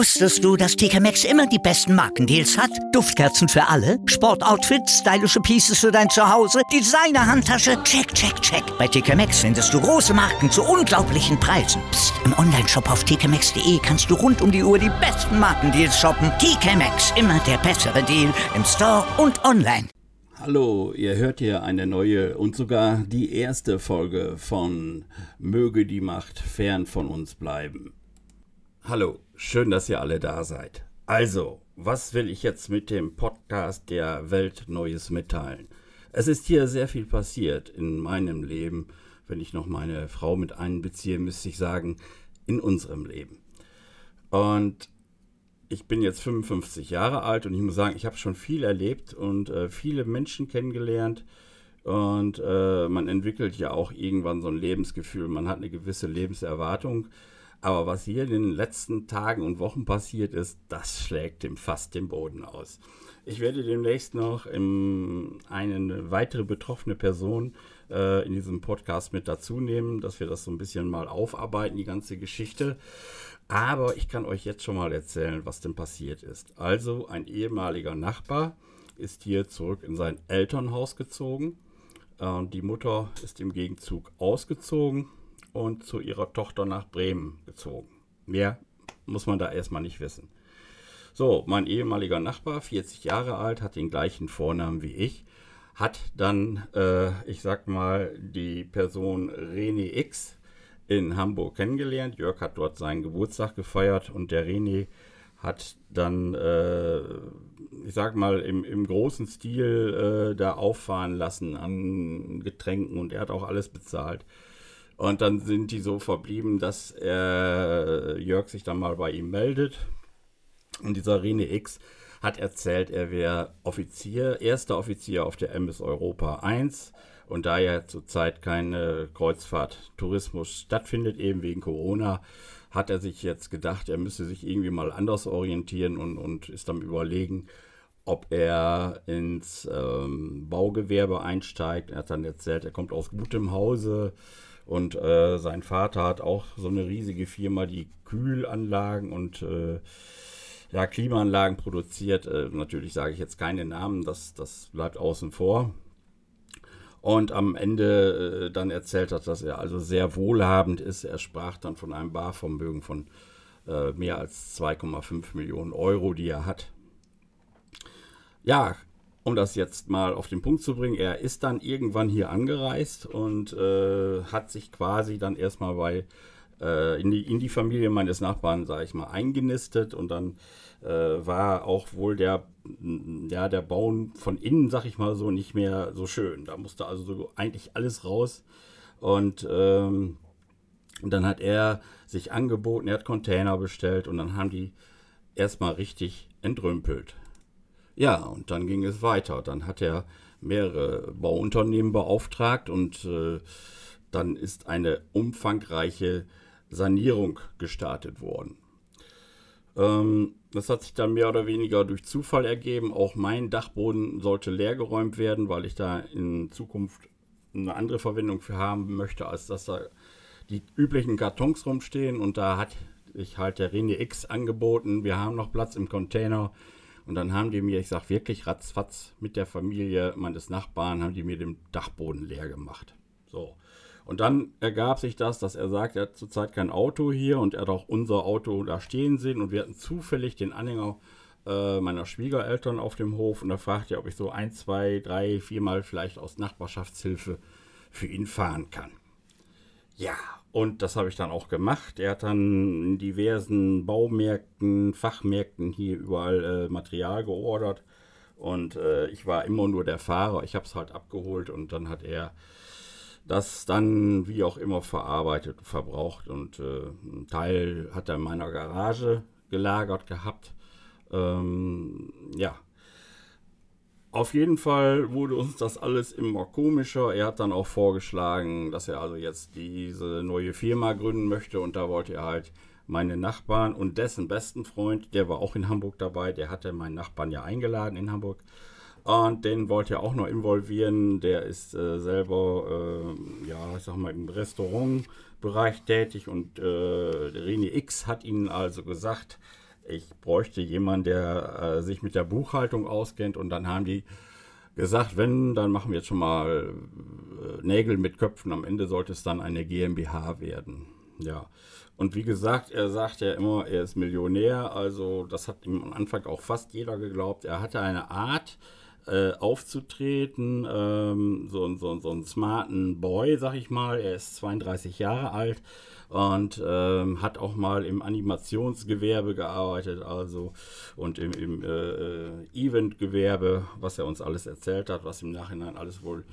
Wusstest du, dass TK Maxx immer die besten Markendeals hat? Duftkerzen für alle, Sportoutfits, stylische Pieces für dein Zuhause, Designer-Handtasche, check, check, check. Bei TK Maxx findest du große Marken zu unglaublichen Preisen. Psst. im Onlineshop auf tkmaxx.de kannst du rund um die Uhr die besten Markendeals shoppen. TK Maxx, immer der bessere Deal im Store und online. Hallo, ihr hört hier eine neue und sogar die erste Folge von Möge die Macht fern von uns bleiben. Hallo, schön, dass ihr alle da seid. Also, was will ich jetzt mit dem Podcast der Welt Neues mitteilen? Es ist hier sehr viel passiert in meinem Leben. Wenn ich noch meine Frau mit einbeziehe, müsste ich sagen, in unserem Leben. Und ich bin jetzt 55 Jahre alt und ich muss sagen, ich habe schon viel erlebt und äh, viele Menschen kennengelernt. Und äh, man entwickelt ja auch irgendwann so ein Lebensgefühl. Man hat eine gewisse Lebenserwartung. Aber was hier in den letzten Tagen und Wochen passiert ist, das schlägt dem fast den Boden aus. Ich werde demnächst noch im, eine weitere betroffene Person äh, in diesem Podcast mit dazu nehmen, dass wir das so ein bisschen mal aufarbeiten, die ganze Geschichte. Aber ich kann euch jetzt schon mal erzählen, was denn passiert ist. Also ein ehemaliger Nachbar ist hier zurück in sein Elternhaus gezogen. Äh, die Mutter ist im Gegenzug ausgezogen und zu ihrer Tochter nach Bremen gezogen. Mehr muss man da erstmal nicht wissen. So, mein ehemaliger Nachbar, 40 Jahre alt, hat den gleichen Vornamen wie ich, hat dann, äh, ich sag mal, die Person René X in Hamburg kennengelernt. Jörg hat dort seinen Geburtstag gefeiert und der René hat dann, äh, ich sag mal, im, im großen Stil äh, da auffahren lassen an Getränken und er hat auch alles bezahlt. Und dann sind die so verblieben, dass er, Jörg sich dann mal bei ihm meldet. Und dieser René X hat erzählt, er wäre Offizier, erster Offizier auf der MS Europa 1 und da ja zurzeit keine Kreuzfahrt-Tourismus stattfindet, eben wegen Corona, hat er sich jetzt gedacht, er müsse sich irgendwie mal anders orientieren und, und ist am Überlegen, ob er ins ähm, Baugewerbe einsteigt. Er hat dann erzählt, er kommt aus gutem Hause und äh, sein Vater hat auch so eine riesige Firma, die Kühlanlagen und äh, ja, Klimaanlagen produziert. Äh, natürlich sage ich jetzt keine Namen, das, das bleibt außen vor und am Ende äh, dann erzählt hat, dass er also sehr wohlhabend ist. Er sprach dann von einem Barvermögen von äh, mehr als 2,5 Millionen Euro, die er hat. Ja, um das jetzt mal auf den Punkt zu bringen, er ist dann irgendwann hier angereist und äh, hat sich quasi dann erstmal bei äh, in, die, in die Familie meines Nachbarn, sage ich mal, eingenistet und dann äh, war auch wohl der, ja, der Bauen von innen, sag ich mal so, nicht mehr so schön. Da musste also so eigentlich alles raus. Und ähm, dann hat er sich angeboten, er hat Container bestellt und dann haben die erstmal richtig entrümpelt. Ja, und dann ging es weiter. Dann hat er mehrere Bauunternehmen beauftragt und äh, dann ist eine umfangreiche Sanierung gestartet worden. Ähm, das hat sich dann mehr oder weniger durch Zufall ergeben. Auch mein Dachboden sollte leergeräumt werden, weil ich da in Zukunft eine andere Verwendung für haben möchte, als dass da die üblichen Kartons rumstehen. Und da hat ich halt der René X angeboten, wir haben noch Platz im Container. Und dann haben die mir, ich sag wirklich ratzfatz, mit der Familie meines Nachbarn, haben die mir den Dachboden leer gemacht. So. Und dann ergab sich das, dass er sagt, er hat zurzeit kein Auto hier und er hat auch unser Auto da stehen sehen und wir hatten zufällig den Anhänger äh, meiner Schwiegereltern auf dem Hof und er fragte, ob ich so ein, zwei, drei, viermal vielleicht aus Nachbarschaftshilfe für ihn fahren kann. Ja, und das habe ich dann auch gemacht. Er hat dann in diversen Baumärkten, Fachmärkten hier überall äh, Material geordert. Und äh, ich war immer nur der Fahrer. Ich habe es halt abgeholt und dann hat er das dann wie auch immer verarbeitet, verbraucht und äh, ein Teil hat er in meiner Garage gelagert gehabt. Ähm, ja. Auf jeden Fall wurde uns das alles immer komischer. Er hat dann auch vorgeschlagen, dass er also jetzt diese neue Firma gründen möchte und da wollte er halt meine Nachbarn und dessen besten Freund, der war auch in Hamburg dabei, der hatte meinen Nachbarn ja eingeladen in Hamburg. Und den wollte er auch noch involvieren. Der ist äh, selber, äh, ja, ich sag mal, im Restaurantbereich tätig und äh, René X hat ihnen also gesagt, ich bräuchte jemanden, der äh, sich mit der Buchhaltung auskennt. Und dann haben die gesagt, wenn, dann machen wir jetzt schon mal äh, Nägel mit Köpfen. Am Ende sollte es dann eine GmbH werden. Ja. Und wie gesagt, er sagt ja immer, er ist Millionär. Also das hat ihm am Anfang auch fast jeder geglaubt. Er hatte eine Art, äh, aufzutreten, ähm, so, so, so einen smarten Boy, sag ich mal. Er ist 32 Jahre alt und ähm, hat auch mal im Animationsgewerbe gearbeitet, also und im, im äh, Eventgewerbe, was er uns alles erzählt hat, was im Nachhinein alles wohl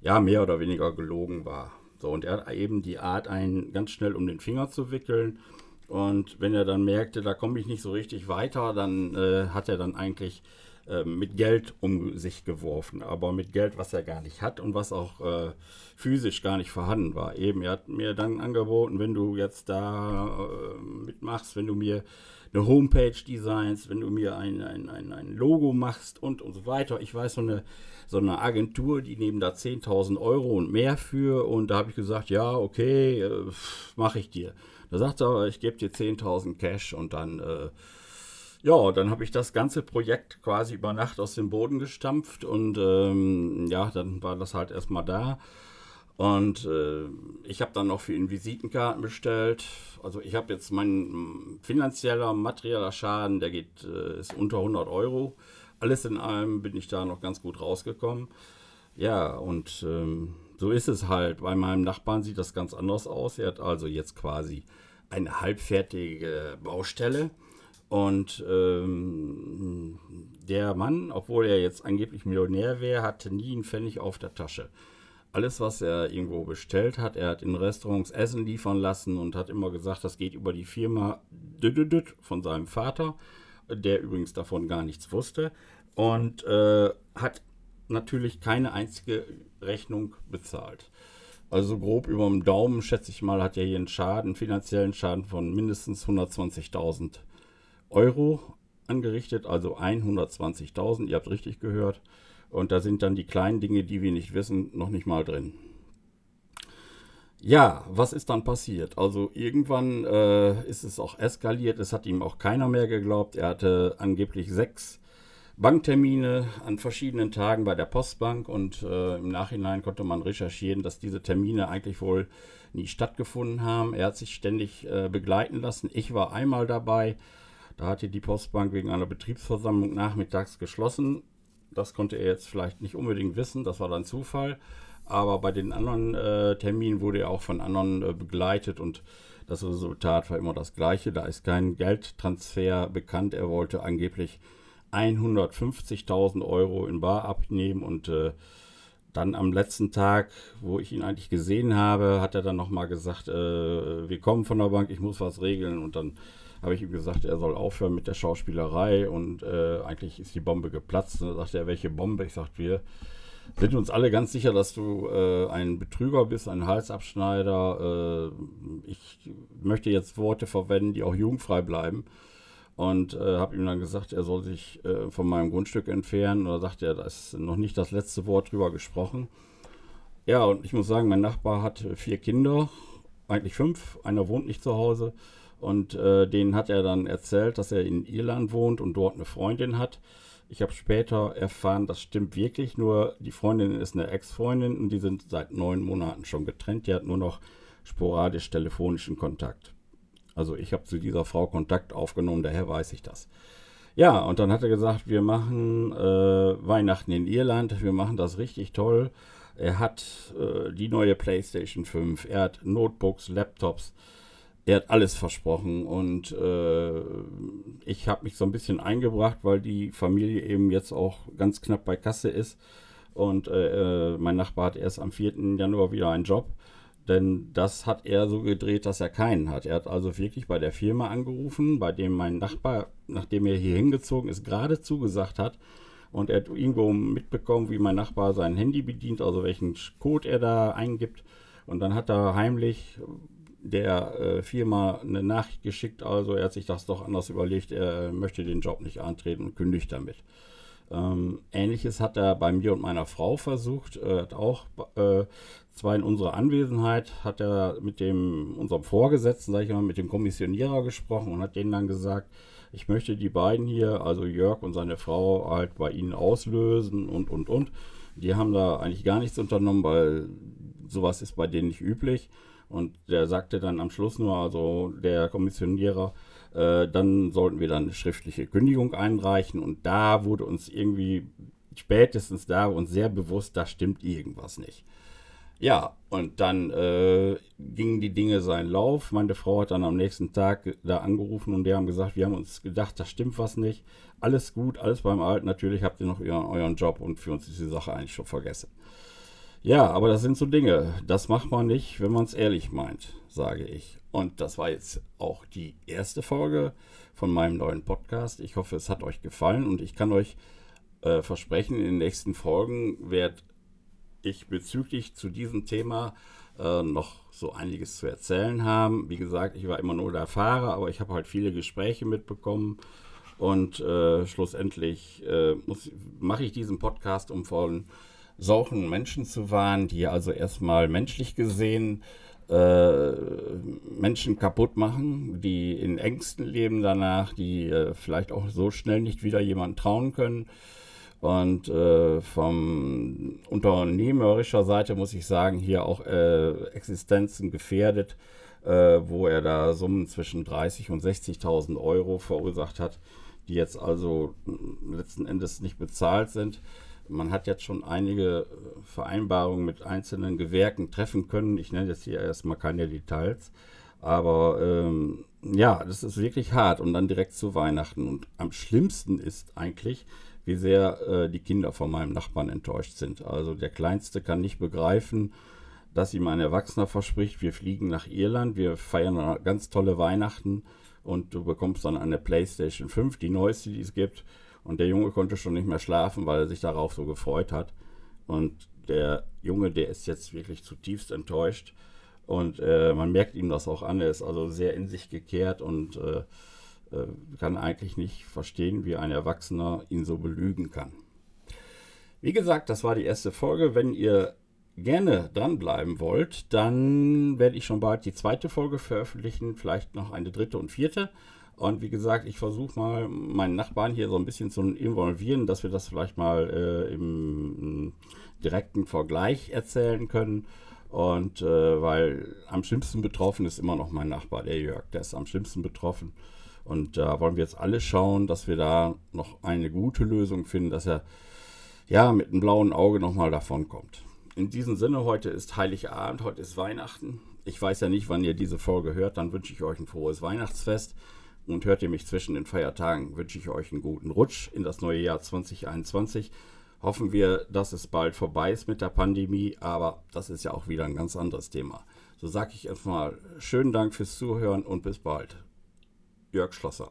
ja mehr oder weniger gelogen war. So, und er hat eben die Art, einen ganz schnell um den Finger zu wickeln. Und wenn er dann merkte, da komme ich nicht so richtig weiter, dann äh, hat er dann eigentlich äh, mit Geld um sich geworfen. Aber mit Geld, was er gar nicht hat und was auch äh, physisch gar nicht vorhanden war. Eben, er hat mir dann angeboten, wenn du jetzt da äh, mitmachst, wenn du mir eine Homepage designst, wenn du mir ein, ein, ein, ein Logo machst und, und so weiter. Ich weiß, so eine, so eine Agentur, die nehmen da 10.000 Euro und mehr für. Und da habe ich gesagt, ja, okay, äh, mache ich dir. Da sagt er, ich gebe dir 10.000 Cash und dann, äh, ja, dann habe ich das ganze Projekt quasi über Nacht aus dem Boden gestampft und ähm, ja, dann war das halt erstmal da. Und äh, ich habe dann noch für ihn Visitenkarten bestellt. Also ich habe jetzt mein finanzieller, materieller Schaden, der geht, äh, ist unter 100 Euro. Alles in allem bin ich da noch ganz gut rausgekommen. Ja, und ähm, so ist es halt. Bei meinem Nachbarn sieht das ganz anders aus. Er hat also jetzt quasi eine halbfertige Baustelle. Und ähm, der Mann, obwohl er jetzt angeblich Millionär wäre, hatte nie einen Pfennig auf der Tasche alles, was er irgendwo bestellt hat, er hat in Restaurants Essen liefern lassen und hat immer gesagt, das geht über die Firma von seinem Vater, der übrigens davon gar nichts wusste und äh, hat natürlich keine einzige Rechnung bezahlt. Also grob über dem Daumen, schätze ich mal, hat er hier einen Schaden, finanziellen Schaden von mindestens 120.000 Euro angerichtet, also 120.000, ihr habt richtig gehört. Und da sind dann die kleinen Dinge, die wir nicht wissen, noch nicht mal drin. Ja, was ist dann passiert? Also irgendwann äh, ist es auch eskaliert. Es hat ihm auch keiner mehr geglaubt. Er hatte angeblich sechs Banktermine an verschiedenen Tagen bei der Postbank und äh, im Nachhinein konnte man recherchieren, dass diese Termine eigentlich wohl nie stattgefunden haben. Er hat sich ständig äh, begleiten lassen. Ich war einmal dabei. Da hatte die Postbank wegen einer Betriebsversammlung nachmittags geschlossen. Das konnte er jetzt vielleicht nicht unbedingt wissen, das war dann Zufall. Aber bei den anderen äh, Terminen wurde er auch von anderen äh, begleitet und das Resultat war immer das gleiche. Da ist kein Geldtransfer bekannt. Er wollte angeblich 150.000 Euro in Bar abnehmen und äh, dann am letzten Tag, wo ich ihn eigentlich gesehen habe, hat er dann nochmal gesagt, äh, wir kommen von der Bank, ich muss was regeln und dann habe ich ihm gesagt, er soll aufhören mit der Schauspielerei und äh, eigentlich ist die Bombe geplatzt. Und dann sagte er, welche Bombe? Ich sagte, wir sind uns alle ganz sicher, dass du äh, ein Betrüger bist, ein Halsabschneider. Äh, ich möchte jetzt Worte verwenden, die auch jugendfrei bleiben. Und äh, habe ihm dann gesagt, er soll sich äh, von meinem Grundstück entfernen. Und da sagte er, da ist noch nicht das letzte Wort drüber gesprochen. Ja, und ich muss sagen, mein Nachbar hat vier Kinder, eigentlich fünf. Einer wohnt nicht zu Hause. Und äh, denen hat er dann erzählt, dass er in Irland wohnt und dort eine Freundin hat. Ich habe später erfahren, das stimmt wirklich, nur die Freundin ist eine Ex-Freundin und die sind seit neun Monaten schon getrennt. Die hat nur noch sporadisch telefonischen Kontakt. Also ich habe zu dieser Frau Kontakt aufgenommen, daher weiß ich das. Ja, und dann hat er gesagt, wir machen äh, Weihnachten in Irland, wir machen das richtig toll. Er hat äh, die neue PlayStation 5, er hat Notebooks, Laptops, er hat alles versprochen und äh, ich habe mich so ein bisschen eingebracht, weil die Familie eben jetzt auch ganz knapp bei Kasse ist und äh, äh mein Nachbar hat erst am 4. Januar wieder einen Job, denn das hat er so gedreht, dass er keinen hat. Er hat also wirklich bei der Firma angerufen, bei dem mein Nachbar, nachdem er hier hingezogen ist, gerade zugesagt hat und er hat irgendwo mitbekommen, wie mein Nachbar sein Handy bedient, also welchen Code er da eingibt und dann hat er heimlich der äh, Firma eine Nachricht geschickt, also er hat sich das doch anders überlegt, er möchte den Job nicht antreten und kündigt damit. Ähm, Ähnliches hat er bei mir und meiner Frau versucht, er hat auch äh, zwar in unserer Anwesenheit, hat er mit dem unserem Vorgesetzten, sag ich mal, mit dem Kommissionierer gesprochen und hat denen dann gesagt, ich möchte die beiden hier, also Jörg und seine Frau, halt bei ihnen auslösen und, und, und. Die haben da eigentlich gar nichts unternommen, weil sowas ist bei denen nicht üblich. Und der sagte dann am Schluss nur, also der Kommissionierer, äh, dann sollten wir dann eine schriftliche Kündigung einreichen. Und da wurde uns irgendwie spätestens da uns sehr bewusst, da stimmt irgendwas nicht. Ja, und dann äh, gingen die Dinge seinen Lauf. Meine Frau hat dann am nächsten Tag da angerufen und die haben gesagt, wir haben uns gedacht, da stimmt was nicht. Alles gut, alles beim Alten. Natürlich habt ihr noch euren, euren Job und für uns ist die Sache eigentlich schon vergessen. Ja, aber das sind so Dinge. Das macht man nicht, wenn man es ehrlich meint, sage ich. Und das war jetzt auch die erste Folge von meinem neuen Podcast. Ich hoffe, es hat euch gefallen und ich kann euch äh, versprechen, in den nächsten Folgen werde ich bezüglich zu diesem Thema äh, noch so einiges zu erzählen haben. Wie gesagt, ich war immer nur der Fahrer, aber ich habe halt viele Gespräche mitbekommen und äh, schlussendlich äh, mache ich diesen Podcast, um von solchen Menschen zu warnen, die also erstmal menschlich gesehen äh, Menschen kaputt machen, die in Ängsten leben danach, die äh, vielleicht auch so schnell nicht wieder jemanden trauen können. Und äh, vom unternehmerischer Seite muss ich sagen, hier auch äh, Existenzen gefährdet, äh, wo er da Summen zwischen 30 und 60.000 Euro verursacht hat, die jetzt also letzten Endes nicht bezahlt sind. Man hat jetzt schon einige äh, Vereinbarungen mit einzelnen Gewerken treffen können. Ich nenne jetzt hier erstmal keine Details. Aber ähm, ja, das ist wirklich hart und dann direkt zu Weihnachten. Und am schlimmsten ist eigentlich, wie sehr äh, die Kinder von meinem Nachbarn enttäuscht sind. Also der Kleinste kann nicht begreifen, dass ihm ein Erwachsener verspricht, wir fliegen nach Irland, wir feiern ganz tolle Weihnachten und du bekommst dann eine PlayStation 5, die neueste, die es gibt. Und der Junge konnte schon nicht mehr schlafen, weil er sich darauf so gefreut hat. Und der Junge, der ist jetzt wirklich zutiefst enttäuscht. Und äh, man merkt ihm das auch an. Er ist also sehr in sich gekehrt und äh, äh, kann eigentlich nicht verstehen, wie ein Erwachsener ihn so belügen kann. Wie gesagt, das war die erste Folge. Wenn ihr gerne dranbleiben wollt, dann werde ich schon bald die zweite Folge veröffentlichen, vielleicht noch eine dritte und vierte. Und wie gesagt, ich versuche mal meinen Nachbarn hier so ein bisschen zu involvieren, dass wir das vielleicht mal äh, im direkten Vergleich erzählen können. Und äh, weil am schlimmsten betroffen ist immer noch mein Nachbar, der Jörg. Der ist am schlimmsten betroffen. Und da wollen wir jetzt alle schauen, dass wir da noch eine gute Lösung finden, dass er ja mit einem blauen Auge nochmal davon kommt. In diesem Sinne, heute ist Heiligabend, heute ist Weihnachten. Ich weiß ja nicht, wann ihr diese Folge hört, dann wünsche ich euch ein frohes Weihnachtsfest. Und hört ihr mich zwischen den Feiertagen, wünsche ich euch einen guten Rutsch in das neue Jahr 2021. Hoffen wir, dass es bald vorbei ist mit der Pandemie, aber das ist ja auch wieder ein ganz anderes Thema. So sage ich erstmal schönen Dank fürs Zuhören und bis bald. Jörg Schlosser.